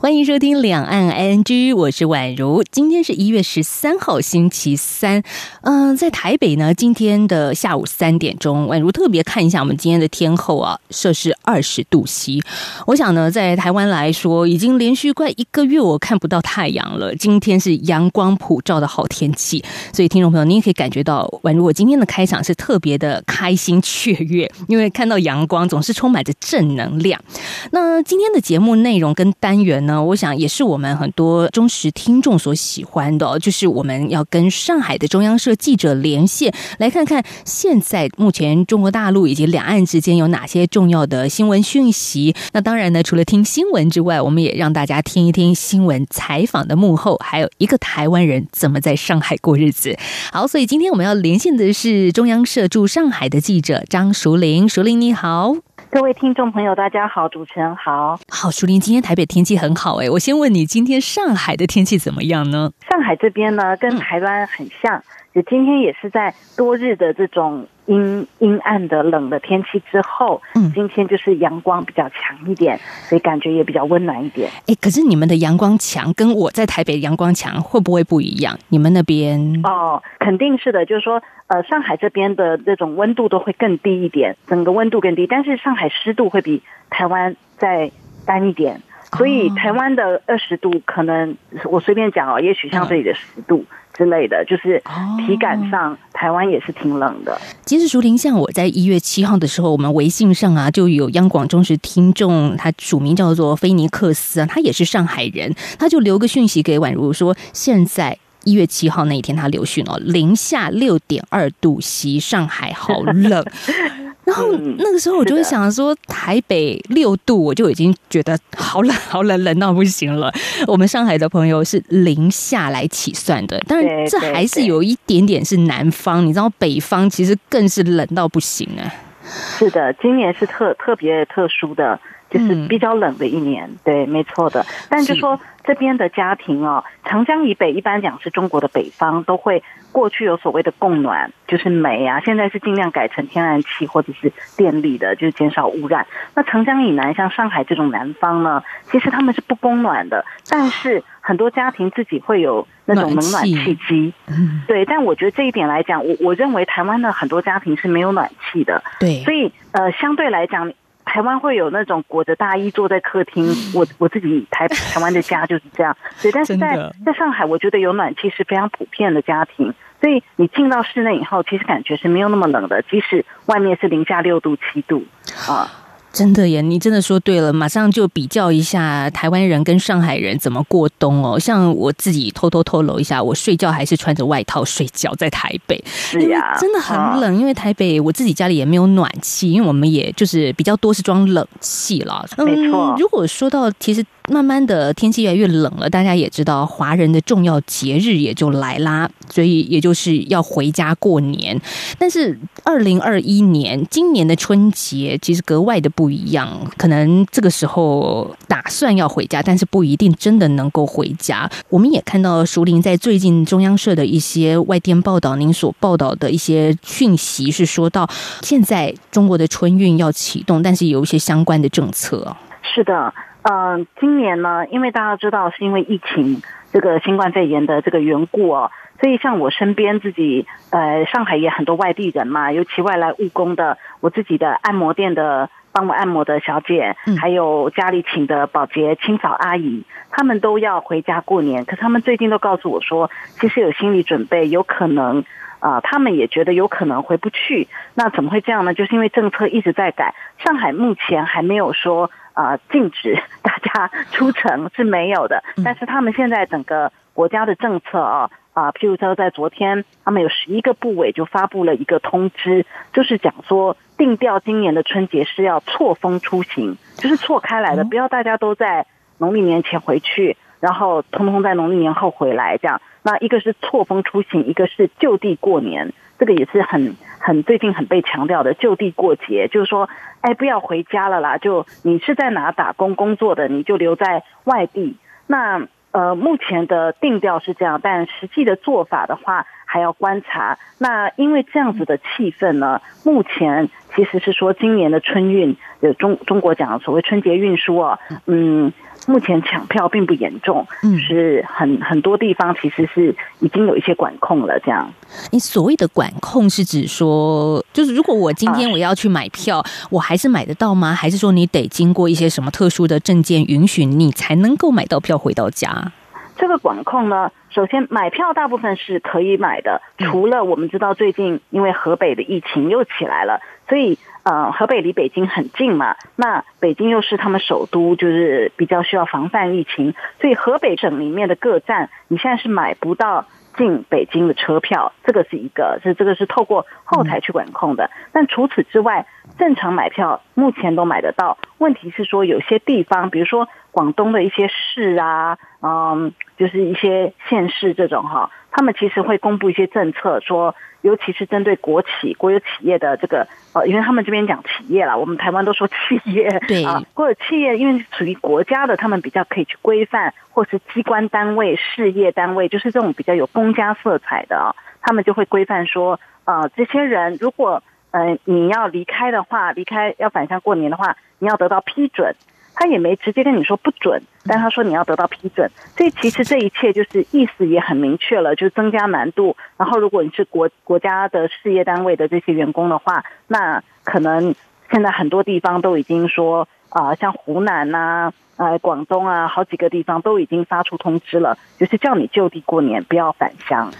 欢迎收听《两岸 ING》，我是宛如。今天是一月十三号，星期三。嗯，在台北呢，今天的下午三点钟，宛如特别看一下我们今天的天候啊，摄氏二十度 C。我想呢，在台湾来说，已经连续快一个月我看不到太阳了。今天是阳光普照的好天气，所以听众朋友，你也可以感觉到，宛如我今天的开场是特别的开心雀跃，因为看到阳光总是充满着正能量。那今天的节目内容跟单元？我想也是我们很多忠实听众所喜欢的，就是我们要跟上海的中央社记者连线，来看看现在目前中国大陆以及两岸之间有哪些重要的新闻讯息。那当然呢，除了听新闻之外，我们也让大家听一听新闻采访的幕后，还有一个台湾人怎么在上海过日子。好，所以今天我们要连线的是中央社驻上海的记者张淑玲，淑玲你好。各位听众朋友，大家好，主持人好，好，淑玲，今天台北天气很好哎，我先问你，今天上海的天气怎么样呢？上海这边呢，跟台湾很像。就今天也是在多日的这种阴阴暗的冷的天气之后，嗯，今天就是阳光比较强一点，所以感觉也比较温暖一点。哎，可是你们的阳光强跟我在台北阳光强会不会不一样？你们那边哦，肯定是的，就是说，呃，上海这边的这种温度都会更低一点，整个温度更低，但是上海湿度会比台湾再干一点，所以台湾的二十度可能我随便讲哦，也许像这里的十度。之类的，就是体感上，台湾也是挺冷的。其实，竹林像我在一月七号的时候，我们微信上啊，就有央广忠实听众，他署名叫做菲尼克斯啊，他也是上海人，他就留个讯息给宛如说，现在一月七号那一天，他留讯哦，零下六点二度，西上海好冷。然后那个时候我就会想说，台北六度我就已经觉得好冷 好冷冷到不行了。我们上海的朋友是零下来起算的，但是这还是有一点点是南方，你知道北方其实更是冷到不行啊。是的，今年是特特别特殊的。就是比较冷的一年，对，没错的。但就说这边的家庭哦，长江以北一般讲是中国的北方，都会过去有所谓的供暖，就是煤啊，现在是尽量改成天然气或者是电力的，就是减少污染。那长江以南，像上海这种南方呢，其实他们是不供暖的，但是很多家庭自己会有那种冷暖气机。对，但我觉得这一点来讲，我我认为台湾的很多家庭是没有暖气的。对，所以呃，相对来讲。台湾会有那种裹着大衣坐在客厅，我我自己台 台湾的家就是这样，对。但是在在上海，我觉得有暖气是非常普遍的家庭，所以你进到室内以后，其实感觉是没有那么冷的，即使外面是零下六度七度啊。真的耶，你真的说对了，马上就比较一下台湾人跟上海人怎么过冬哦。像我自己偷偷透露一下，我睡觉还是穿着外套睡觉，在台北是呀，真的很冷，因为台北我自己家里也没有暖气，因为我们也就是比较多是装冷气了。没错，如果说到其实。慢慢的天气越来越冷了，大家也知道华人的重要节日也就来啦，所以也就是要回家过年。但是二零二一年今年的春节其实格外的不一样，可能这个时候打算要回家，但是不一定真的能够回家。我们也看到熟林在最近中央社的一些外电报道，您所报道的一些讯息是说到现在中国的春运要启动，但是有一些相关的政策。是的。嗯，今年呢，因为大家知道是因为疫情这个新冠肺炎的这个缘故哦，所以像我身边自己，呃，上海也很多外地人嘛，尤其外来务工的，我自己的按摩店的帮我按摩的小姐，还有家里请的保洁清扫阿姨，他们都要回家过年。可他们最近都告诉我说，其实有心理准备，有可能啊，他们也觉得有可能回不去。那怎么会这样呢？就是因为政策一直在改，上海目前还没有说。啊，禁止 大家 出城是没有的，但是他们现在整个国家的政策啊啊，譬如说在昨天，他们有十一个部委就发布了一个通知，就是讲说定调今年的春节是要错峰出行，就是错开来的，不要大家都在农历年前回去，然后通通在农历年后回来这样。那一个是错峰出行，一个是就地过年，这个也是很很最近很被强调的就地过节，就是说，哎，不要回家了啦，就你是在哪打工工作的，你就留在外地。那呃，目前的定调是这样，但实际的做法的话还要观察。那因为这样子的气氛呢，目前其实是说今年的春运，有中中国讲所谓春节运输啊，嗯。目前抢票并不严重，嗯，是很很多地方其实是已经有一些管控了。这样，你所谓的管控是指说，就是如果我今天我要去买票，我还是买得到吗？还是说你得经过一些什么特殊的证件允许，你才能够买到票回到家？这个管控呢，首先买票大部分是可以买的，除了我们知道最近因为河北的疫情又起来了，所以。呃，河北离北京很近嘛，那北京又是他们首都，就是比较需要防范疫情，所以河北省里面的各站，你现在是买不到进北京的车票，这个是一个，是这个是透过后台去管控的。但除此之外，正常买票目前都买得到。问题是说，有些地方，比如说广东的一些市啊，嗯，就是一些县市这种哈，他们其实会公布一些政策说。尤其是针对国企、国有企业的这个，呃，因为他们这边讲企业啦，我们台湾都说企业，对啊，国有企业因为属于国家的，他们比较可以去规范，或是机关单位、事业单位，就是这种比较有公家色彩的啊，他们就会规范说，呃，这些人如果，呃，你要离开的话，离开要返乡过年的话，你要得到批准。他也没直接跟你说不准，但他说你要得到批准，所以其实这一切就是意思也很明确了，就增加难度。然后如果你是国国家的事业单位的这些员工的话，那可能现在很多地方都已经说啊，像湖南呐。呃，广东啊，好几个地方都已经发出通知了，就是叫你就地过年，不要返乡。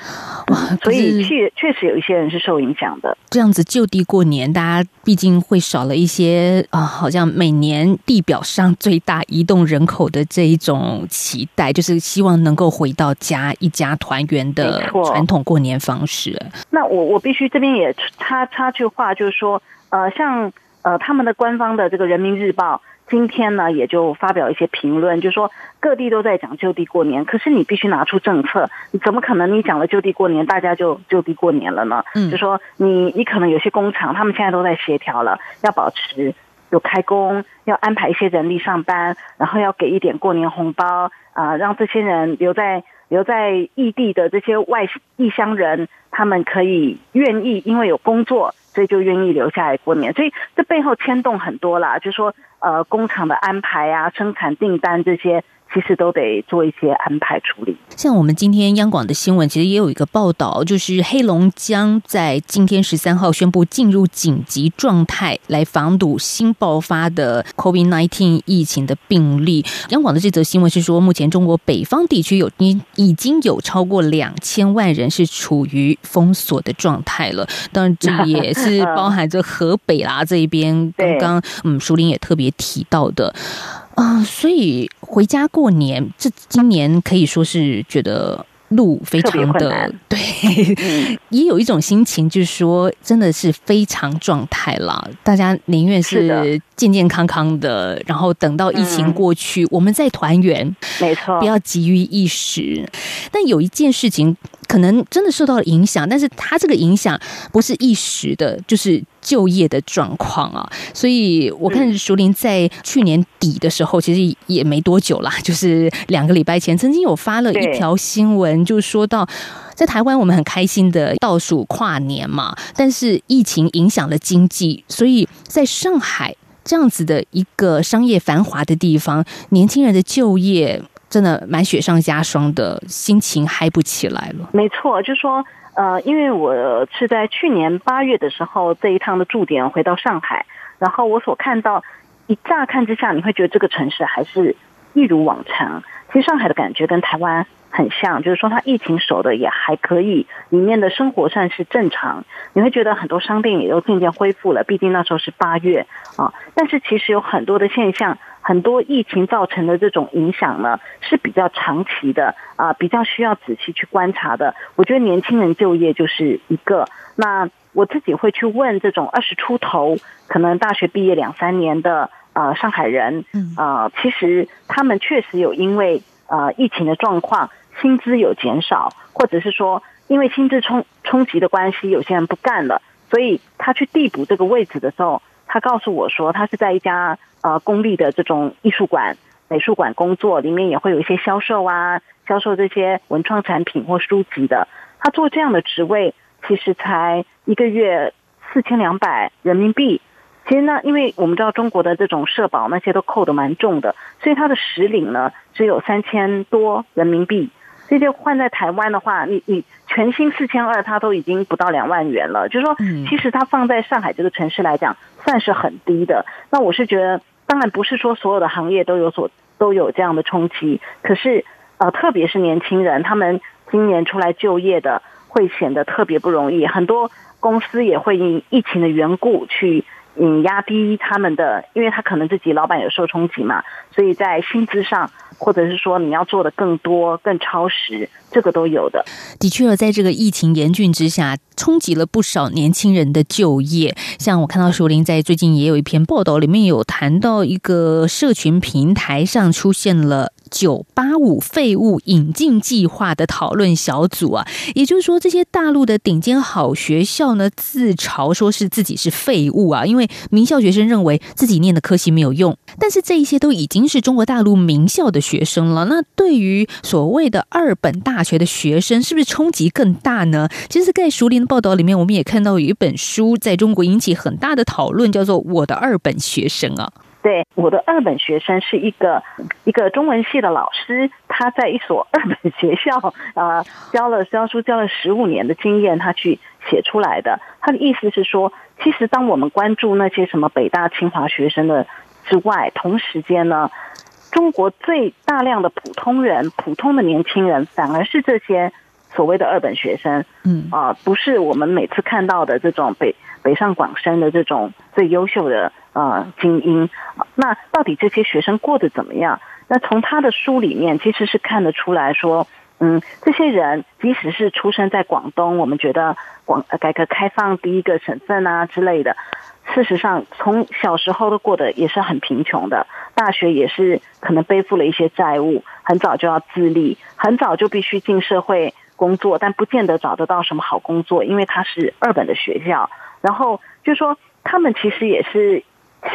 哇，所以确确实有一些人是受影响的。这样子就地过年，大家毕竟会少了一些啊，好像每年地表上最大移动人口的这一种期待，就是希望能够回到家，一家团圆的传统过年方式。那我我必须这边也插插句话，就是说，呃，像呃他们的官方的这个人民日报。今天呢，也就发表一些评论，就说各地都在讲就地过年，可是你必须拿出政策，你怎么可能你讲了就地过年，大家就就地过年了呢？嗯，就说你你可能有些工厂，他们现在都在协调了，要保持有开工，要安排一些人力上班，然后要给一点过年红包啊，让这些人留在留在异地的这些外异乡人，他们可以愿意，因为有工作。所以就愿意留下来过年，所以这背后牵动很多啦，就说呃工厂的安排啊、生产订单这些。其实都得做一些安排处理。像我们今天央广的新闻，其实也有一个报道，就是黑龙江在今天十三号宣布进入紧急状态，来防堵新爆发的 COVID-19 疫情的病例。央广的这则新闻是说，目前中国北方地区有已已经有超过两千万人是处于封锁的状态了。当然，这也是包含着河北啦 这一边。刚刚嗯，淑玲也特别提到的。啊，所以回家过年，这今年可以说是觉得路非常的 对，也有一种心情，就是说真的是非常状态了。大家宁愿是健健康康的，然后等到疫情过去，我们再团圆，没错，不要急于一时。但有一件事情。可能真的受到了影响，但是他这个影响不是一时的，就是就业的状况啊。所以我看熟林在去年底的时候，其实也没多久啦，就是两个礼拜前，曾经有发了一条新闻，就说到在台湾我们很开心的倒数跨年嘛，但是疫情影响了经济，所以在上海这样子的一个商业繁华的地方，年轻人的就业。真的蛮雪上加霜的，心情嗨不起来了。没错，就说呃，因为我是在去年八月的时候这一趟的驻点回到上海，然后我所看到，一乍看之下，你会觉得这个城市还是一如往常。其实上海的感觉跟台湾。很像，就是说它疫情守的也还可以，里面的生活算是正常。你会觉得很多商店也都渐渐恢复了，毕竟那时候是八月啊。但是其实有很多的现象，很多疫情造成的这种影响呢是比较长期的啊，比较需要仔细去观察的。我觉得年轻人就业就是一个。那我自己会去问这种二十出头，可能大学毕业两三年的呃上海人，啊，其实他们确实有因为呃疫情的状况。薪资有减少，或者是说因为薪资冲冲击的关系，有些人不干了，所以他去递补这个位置的时候，他告诉我说，他是在一家呃公立的这种艺术馆、美术馆工作，里面也会有一些销售啊，销售这些文创产品或书籍的。他做这样的职位，其实才一个月四千两百人民币。其实呢，因为我们知道中国的这种社保那些都扣的蛮重的，所以他的实领呢只有三千多人民币。这些换在台湾的话，你你全新四千二，它都已经不到两万元了。就是说，其实它放在上海这个城市来讲，算是很低的。那我是觉得，当然不是说所有的行业都有所都有这样的冲击，可是呃，特别是年轻人，他们今年出来就业的会显得特别不容易。很多公司也会因疫情的缘故去。嗯，压低他们的，因为他可能自己老板有受冲击嘛，所以在薪资上，或者是说你要做的更多、更超时，这个都有的。的确，在这个疫情严峻之下，冲击了不少年轻人的就业。像我看到树林在最近也有一篇报道，里面有谈到一个社群平台上出现了。九八五废物引进计划的讨论小组啊，也就是说，这些大陆的顶尖好学校呢，自嘲说是自己是废物啊，因为名校学生认为自己念的科系没有用。但是这一些都已经是中国大陆名校的学生了，那对于所谓的二本大学的学生，是不是冲击更大呢？其实，在熟林的报道里面，我们也看到有一本书在中国引起很大的讨论，叫做《我的二本学生》啊。对，我的二本学生是一个一个中文系的老师，他在一所二本学校啊教了教书教了十五年的经验，他去写出来的。他的意思是说，其实当我们关注那些什么北大清华学生的之外，同时间呢，中国最大量的普通人、普通的年轻人，反而是这些所谓的二本学生。嗯啊，不是我们每次看到的这种北北上广深的这种最优秀的。呃，精英，那到底这些学生过得怎么样？那从他的书里面，其实是看得出来说，嗯，这些人即使是出生在广东，我们觉得广改革开放第一个省份啊之类的，事实上从小时候都过得也是很贫穷的，大学也是可能背负了一些债务，很早就要自立，很早就必须进社会工作，但不见得找得到什么好工作，因为他是二本的学校，然后就说他们其实也是。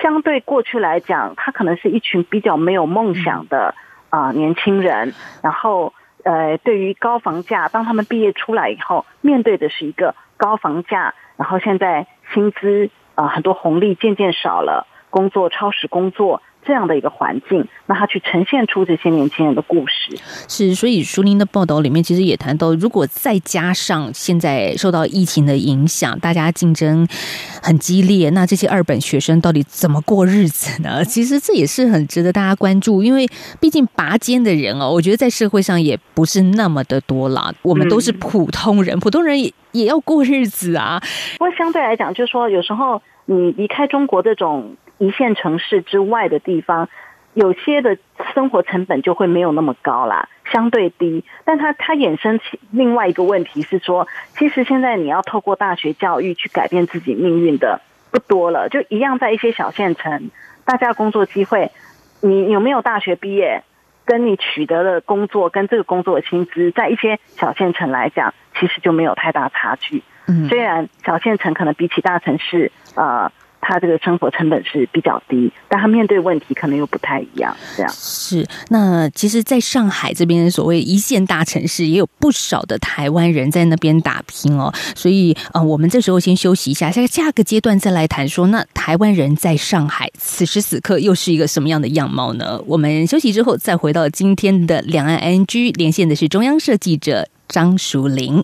相对过去来讲，他可能是一群比较没有梦想的啊年轻人。然后，呃，对于高房价，当他们毕业出来以后，面对的是一个高房价，然后现在薪资啊很多红利渐渐少了，工作超时工作。这样的一个环境，那他去呈现出这些年轻人的故事是，所以苏宁的报道里面其实也谈到，如果再加上现在受到疫情的影响，大家竞争很激烈，那这些二本学生到底怎么过日子呢？其实这也是很值得大家关注，因为毕竟拔尖的人哦，我觉得在社会上也不是那么的多了。我们都是普通人，普通人也也要过日子啊。不过相对来讲，就是说有时候你离开中国这种。一线城市之外的地方，有些的生活成本就会没有那么高啦，相对低。但它它衍生起另外一个问题是说，其实现在你要透过大学教育去改变自己命运的不多了，就一样在一些小县城，大家工作机会，你有没有大学毕业，跟你取得的工作跟这个工作的薪资，在一些小县城来讲，其实就没有太大差距。嗯，虽然小县城可能比起大城市，呃。他这个生活成本是比较低，但他面对问题可能又不太一样。这样是那其实，在上海这边所谓一线大城市，也有不少的台湾人在那边打拼哦。所以啊，我们这时候先休息一下，下下个阶段再来谈说，那台湾人在上海此时此刻又是一个什么样的样貌呢？我们休息之后再回到今天的两岸 NG 连线的是中央社记者张淑玲。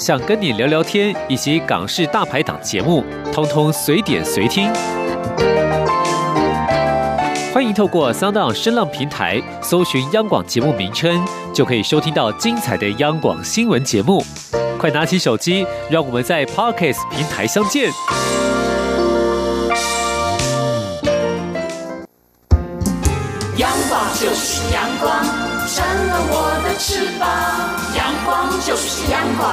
想跟你聊聊天，以及港式大排档节目，通通随点随听。欢迎透过 Sound 声浪平台搜寻央广节目名称，就可以收听到精彩的央广新闻节目。快拿起手机，让我们在 Parkes 平台相见。阳光就是阳光，成了我的翅膀。阳光就是阳光，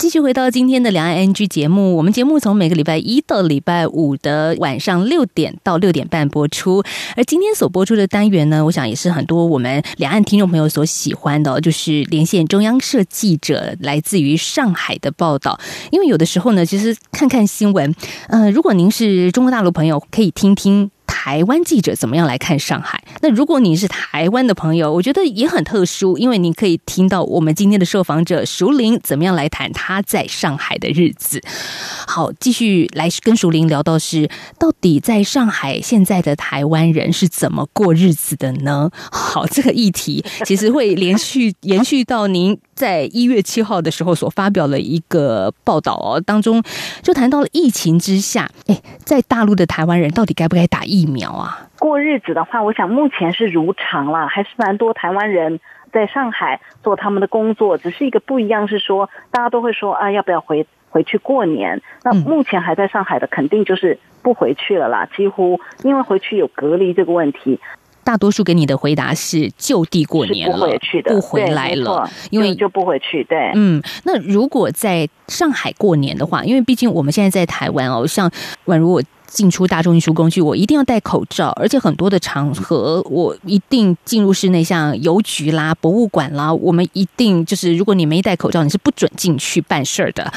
继续回到今天的两岸 NG 节目，我们节目从每个礼拜一到礼拜五的晚上六点到六点半播出。而今天所播出的单元呢，我想也是很多我们两岸听众朋友所喜欢的，就是连线中央社记者来自于上海的报道。因为有的时候呢，其实看看新闻，呃，如果您是中国大陆朋友，可以听听。台湾记者怎么样来看上海？那如果你是台湾的朋友，我觉得也很特殊，因为你可以听到我们今天的受访者熟林怎么样来谈他在上海的日子。好，继续来跟熟林聊到是，到底在上海现在的台湾人是怎么过日子的呢？好，这个议题其实会连续延续到您在一月七号的时候所发表了一个报道哦，当中就谈到了疫情之下，哎，在大陆的台湾人到底该不该打疫？疫苗啊，过日子的话，我想目前是如常了，还是蛮多台湾人在上海做他们的工作，只是一个不一样是说，大家都会说啊，要不要回回去过年？那目前还在上海的，肯定就是不回去了啦，几乎因为回去有隔离这个问题。大多数给你的回答是就地过年了，不回去的，不回来了，因为就不回去。对，嗯，那如果在上海过年的话，因为毕竟我们现在在台湾哦，像宛如我。进出大众运输工具，我一定要戴口罩，而且很多的场合，我一定进入室内，像邮局啦、博物馆啦，我们一定就是，如果你没戴口罩，你是不准进去办事儿的。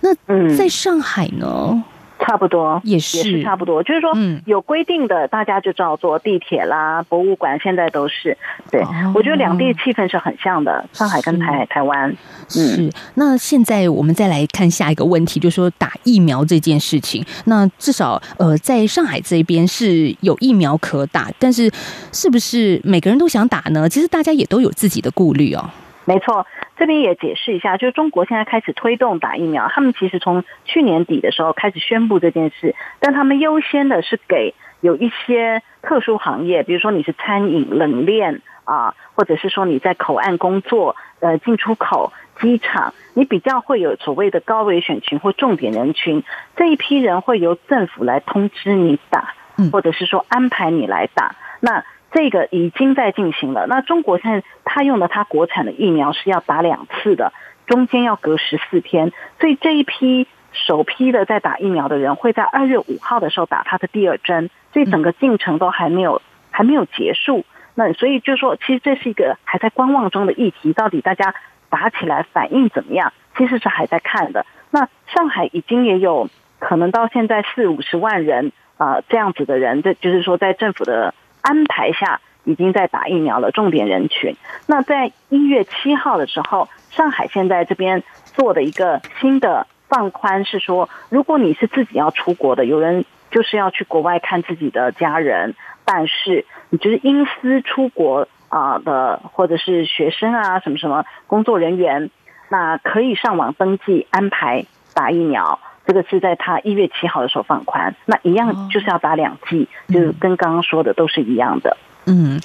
那在上海呢？差不多也是也是差不多，就是说有规定的，大家就照做。地铁啦、博物馆现在都是。对，我觉得两地气氛是很像的，上海跟台台湾。是。那现在我们再来看下一个问题，就是说打疫苗这件事情。那至少呃，在上海这边是有疫苗可打，但是是不是每个人都想打呢？其实大家也都有自己的顾虑哦。没错。这边也解释一下，就是中国现在开始推动打疫苗，他们其实从去年底的时候开始宣布这件事，但他们优先的是给有一些特殊行业，比如说你是餐饮、冷链啊，或者是说你在口岸工作、呃进出口、机场，你比较会有所谓的高危选群或重点人群，这一批人会由政府来通知你打，或者是说安排你来打，那。这个已经在进行了。那中国现在他用的他国产的疫苗是要打两次的，中间要隔十四天。所以这一批首批的在打疫苗的人会在二月五号的时候打他的第二针，所以整个进程都还没有还没有结束。那所以就说，其实这是一个还在观望中的议题，到底大家打起来反应怎么样？其实是还在看的。那上海已经也有可能到现在四五十万人啊这样子的人，这就是说在政府的。安排下已经在打疫苗了，重点人群。那在一月七号的时候，上海现在这边做的一个新的放宽是说，如果你是自己要出国的，有人就是要去国外看自己的家人办事，你就是因私出国啊的，或者是学生啊什么什么工作人员，那可以上网登记安排打疫苗。这个是在他一月七号的时候放宽，那一样就是要打两剂，就是跟刚刚说的都是一样的。嗯，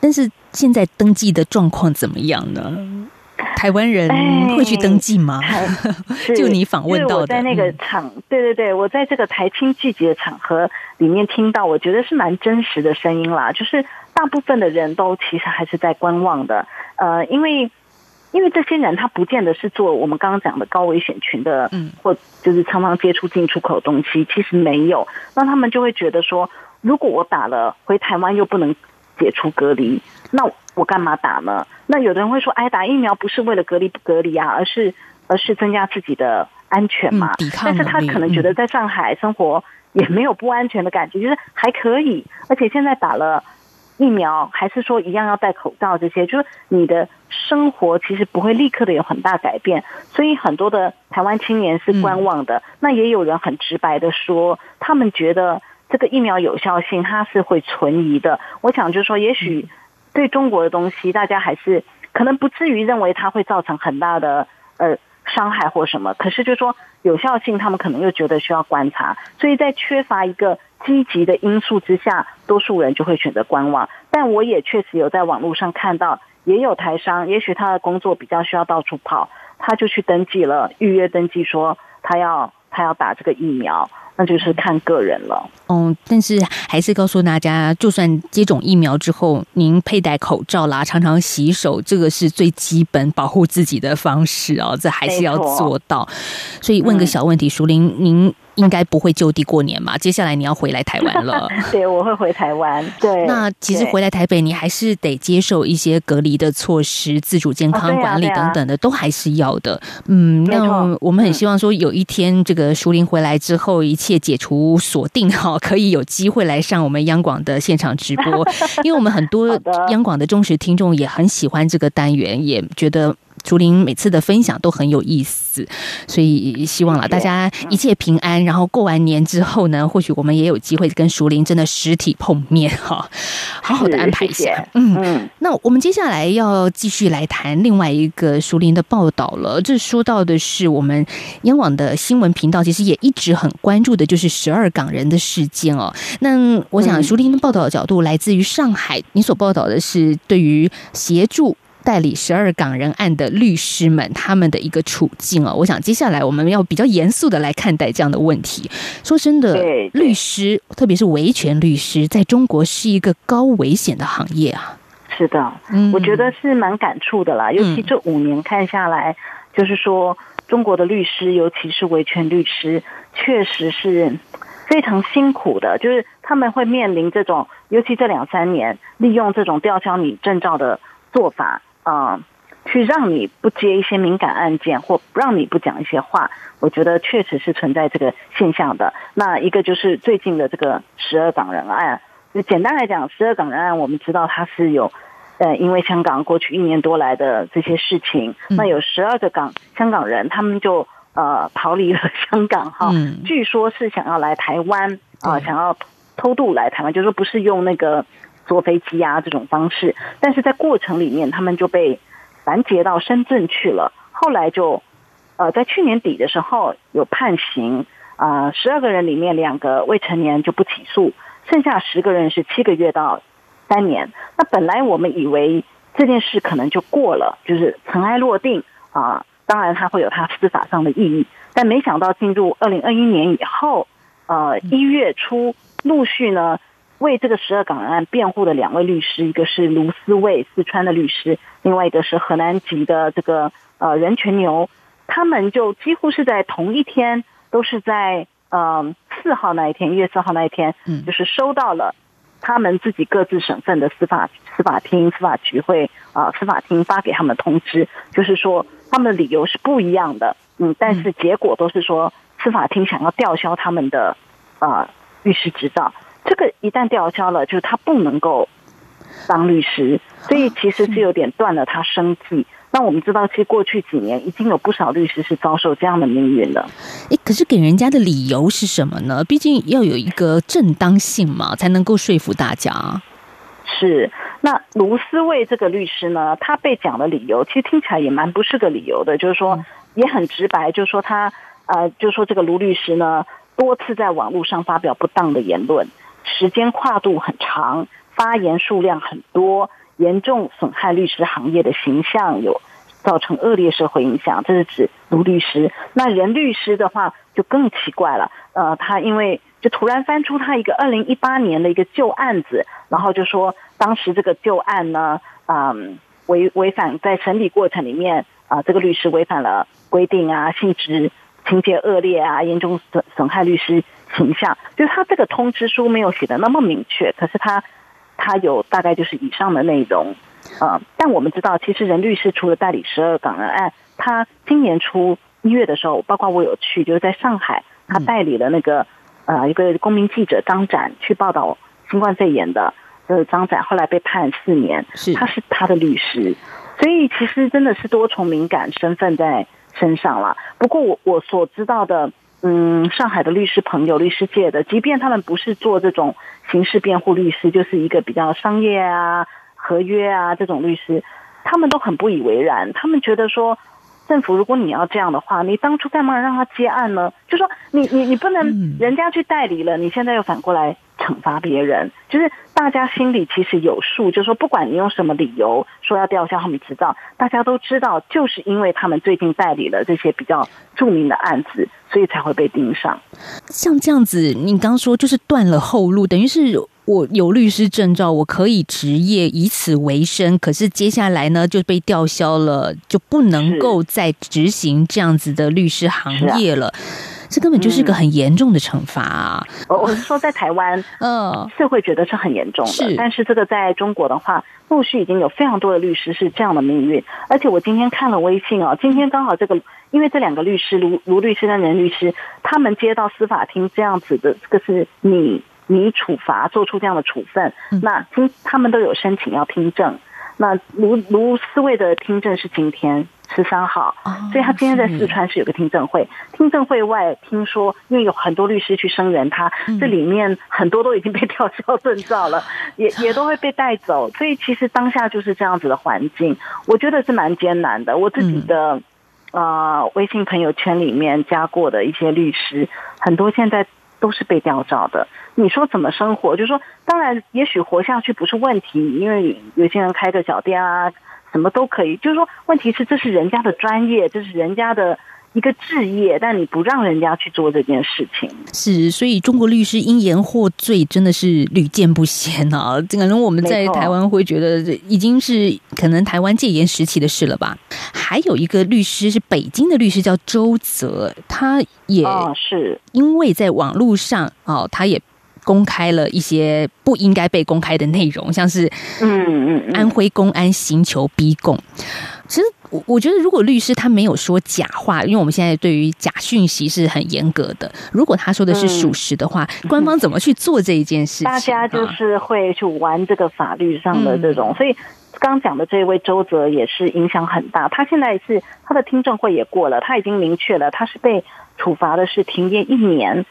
但是现在登记的状况怎么样呢？台湾人会去登记吗？就你访问到的，在那个场，对对对，我在这个台青聚集的场合里面听到，我觉得是蛮真实的声音啦。就是大部分的人都其实还是在观望的，呃，因为。因为这些人他不见得是做我们刚刚讲的高危险群的，嗯，或就是常常接触进出口东西，其实没有，那他们就会觉得说，如果我打了回台湾又不能解除隔离，那我干嘛打呢？那有的人会说，哎，打疫苗不是为了隔离不隔离啊，而是而是增加自己的安全嘛。嗯抵抗但是他可能觉得在上海生活也没有不安全的感觉，就是还可以，而且现在打了。疫苗还是说一样要戴口罩，这些就是你的生活其实不会立刻的有很大改变，所以很多的台湾青年是观望的。那也有人很直白的说，他们觉得这个疫苗有效性它是会存疑的。我想就是说，也许对中国的东西，大家还是可能不至于认为它会造成很大的呃伤害或什么，可是就是说有效性，他们可能又觉得需要观察，所以在缺乏一个积极的因素之下，多数人就会选择观望。但我也确实有在网络上看到，也有台商，也许他的工作比较需要到处跑，他就去登记了，预约登记说他要他要打这个疫苗，那就是看个人了。嗯，但是还是告诉大家，就算接种疫苗之后，您佩戴口罩啦，常常洗手，这个是最基本保护自己的方式哦，这还是要做到。所以问个小问题，淑玲，您应该不会就地过年嘛？接下来你要回来台湾了。对，我会回台湾。对，那其实回来台北，你还是得接受一些隔离的措施、自主健康管理等等的，都还是要的。嗯，那我们很嗯希望说，有一天这个淑玲回来之后，一切解除锁定哈，可以有机会来上我们央广的现场直播，因为我们很多央广的忠实听众也很喜欢这个单元，也觉得。竹林每次的分享都很有意思，所以希望了大家一切平安。然后过完年之后呢，或许我们也有机会跟竹林真的实体碰面哈，好好的安排一下谢谢。嗯，嗯。那我们接下来要继续来谈另外一个竹林的报道了。这说到的是我们央网的新闻频道，其实也一直很关注的，就是十二港人的事件哦。那我想，嗯熟林的报道的角度来自于上海，你所报道的是对于协助。代理十二港人案的律师们，他们的一个处境哦，我想接下来我们要比较严肃的来看待这样的问题。说真的，对律师，特别是维权律师，在中国是一个高危险的行业啊。是的，嗯我觉得是蛮感触的啦。尤其这五年看下来，就是说中国的律师，尤其是维权律师，确实是非常辛苦的。就是他们会面临这种，尤其这两三年，利用这种吊销你证照的做法，啊、去让你不接一些敏感案件，或不让你不讲一些话。我觉得确实是存在这个现象的。那一个就是最近的这个十二港人案。就简单来讲，十二港人案，我们知道它是有，呃，因为香港过去一年多来的这些事情，嗯那有十二个港香港人，他们就呃逃离了香港哈，嗯据说是想要来台湾啊、对想要偷渡来台湾，就是说不是用那个坐飞机啊这种方式，但是在过程里面，他们就被拦截到深圳去了，后来就呃在去年底的时候有判刑啊，十、二个人里面两个未成年就不起诉，剩下十个人是七个月到三年。那本来我们以为这件事可能就过了，就是尘埃落定啊。当然，它会有它司法上的意义，但没想到进入二零二一年以后，呃，一月初陆续呢为这个十二港人案辩护的两位律师，一个是卢思卫四川的律师，另外一个是河南籍的这个呃任全牛，他们就几乎是在同一天，都是在呃四号那一天，一月四号那一天，嗯。就是收到了他们自己各自省份的司法司法厅、司法局会啊、司法厅发给他们的通知，就是说他们的理由是不一样的，嗯，但是结果都是说司法厅想要吊销他们的啊、律师执照，这个一旦吊销了，就是他不能够当律师，所以其实是有点断了他生计。那我们知道，其实过去几年已经有不少律师是遭受这样的命运了。诶，可是给人家的理由是什么呢？毕竟要有一个正当性嘛，才能够说服大家。是，那卢思卫这个律师呢，他被讲的理由其实听起来也蛮不是个理由的，就是说也很直白，就是说他呃，就是说这个卢律师呢，多次在网络上发表不当的言论，时间跨度很长，发言数量很多，严重损害律师行业的形象，有造成恶劣社会影响。这是指卢律师。那任律师的话就更奇怪了，呃，他因为就突然翻出他一个二零一八年的一个旧案子，然后就说当时这个旧案呢，嗯，违违反在审理过程里面啊、这个律师违反了规定啊，性质情节恶劣啊，严重损损害律师形象。就是他这个通知书没有写的那么明确，可是他他有大概就是以上的内容。呃，但我们知道，其实任律师除了代理十二港人案，他今年初一月的时候，包括我有去，就是在上海，他代理了那个呃一个公民记者张展去报道新冠肺炎的，呃张展后来被判四年，是他是他的律师，所以其实真的是多重敏感身份在身上了。不过我我所知道的，嗯，上海的律师朋友、律师界的，即便他们不是做这种刑事辩护律师，就是一个比较商业啊、合约啊这种律师，他们都很不以为然，他们觉得说。政府，如果你要这样的话，你当初干嘛让他接案呢？就说你你你不能人家去代理了，你现在又反过来惩罚别人，就是大家心里其实有数，就是说不管你用什么理由说要吊销他们执照，大家都知道，就是因为他们最近代理了这些比较著名的案子，所以才会被盯上。像这样子，你刚说就是断了后路，等于是我有律师证照，我可以职业以此为生，可是接下来呢就被吊销了，就不能够再执行这样子的律师行业了。这根本就是个很严重的惩罚啊！我我是说，在台湾，嗯，社会觉得是很严重的，但是这个在中国的话，陆续已经有非常多的律师是这样的命运。而且我今天看了微信哦，今天刚好这个，因为这两个律师卢卢律师跟任律师，他们接到司法厅这样子的，这个是你你处罚做出这样的处分，那今他们都有申请要听证。那卢卢思卫的听证是今天十三号，所以他今天在四川是有个听证会。听证会外，听说因为有很多律师去声援他，这里面很多都已经被吊销证照了，也也都会被带走。所以其实当下就是这样子的环境，我觉得是蛮艰难的。我自己的呃微信朋友圈里面加过的一些律师，很多现在都是被吊照的。你说怎么生活？就是说，当然，也许活下去不是问题，因为有些人开个小店啊，什么都可以。就是说，问题是这是人家的专业，这是人家的一个置业，但你不让人家去做这件事情，是，所以中国律师因言获罪真的是屡见不鲜啊！可能我们在台湾会觉得这已经是可能台湾戒严时期的事了吧。还有一个律师是北京的律师，叫周泽，他也哦，是因为在网络上哦，他也公开了一些不应该被公开的内容，像是嗯嗯嗯，安徽公安刑求逼供。其实我我觉得，如果律师他没有说假话，因为我们现在对于假讯息是很严格的，如果他说的是属实的话，官方怎么去做这一件事情？大家就啊是会去玩这个法律上的这种，所以刚讲的这位周泽也是影响很大。他现在是他的听证会也过了，他已经明确了，他是被处罚的是停业一年，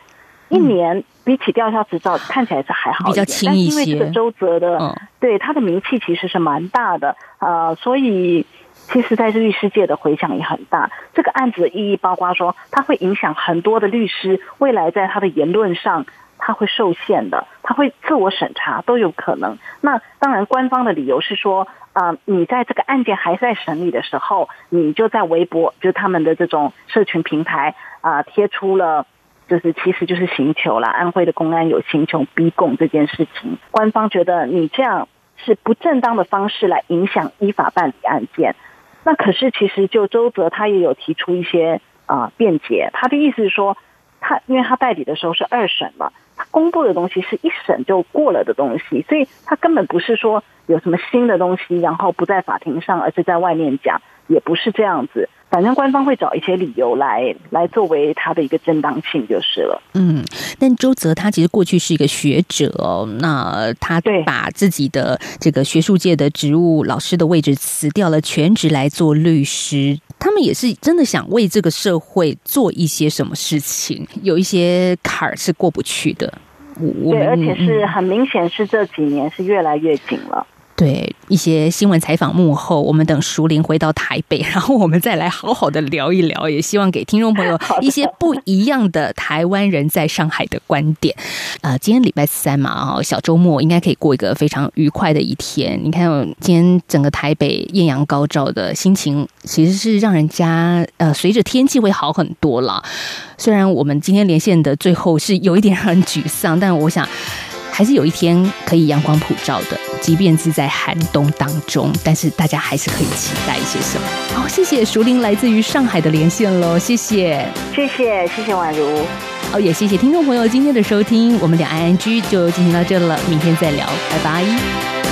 一年比起吊销执照 看起来是还好比较一点，但是轻一些因为这个周泽的、嗯对他的名气其实是蛮大的，呃，所以。其实，在律师界的回响也很大。这个案子的意义包括说，它会影响很多的律师未来在他的言论上，他会受限的，他会自我审查都有可能。那当然，官方的理由是说，啊、你在这个案件还在审理的时候，你就在微博，就是他们的这种社群平台啊、贴出了。就是其实就是刑求啦，安徽的公安有刑求逼供这件事情，官方觉得你这样是不正当的方式来影响依法办理案件。那可是其实就周泽他也有提出一些啊、辩解，他的意思是说，他因为他代理的时候是二审嘛，他公布的东西是一审就过了的东西，所以他根本不是说有什么新的东西，然后不在法庭上，而是在外面讲，也不是这样子。反正官方会找一些理由来来作为他的一个正当性就是了。嗯，但周泽他其实过去是一个学者哦，那他对把自己的这个学术界的职务老师的位置辞掉了，全职来做律师。他们也是真的想为这个社会做一些什么事情，有一些坎儿是过不去的。对，而且是嗯很明显是这几年是越来越紧了。对一些新闻采访幕后，我们等熟林回到台北，然后我们再来好好的聊一聊，也希望给听众朋友 一些不一样的台湾人在上海的观点。呃，今天礼拜三嘛，啊，小周末应该可以过一个非常愉快的一天。你看，今天整个台北艳阳高照的心情，其实是让人家呃，随着天气会好很多了。虽然我们今天连线的最后是有一点让人沮丧，但我想。还是有一天可以阳光普照的，即便是在寒冬当中，但是大家还是可以期待一些什么。好，谢谢熟林来自于上海的连线喽，谢谢。谢谢，谢谢宛如。好，也谢谢听众朋友今天的收听，我们两岸安居就进行到这了，明天再聊，拜拜。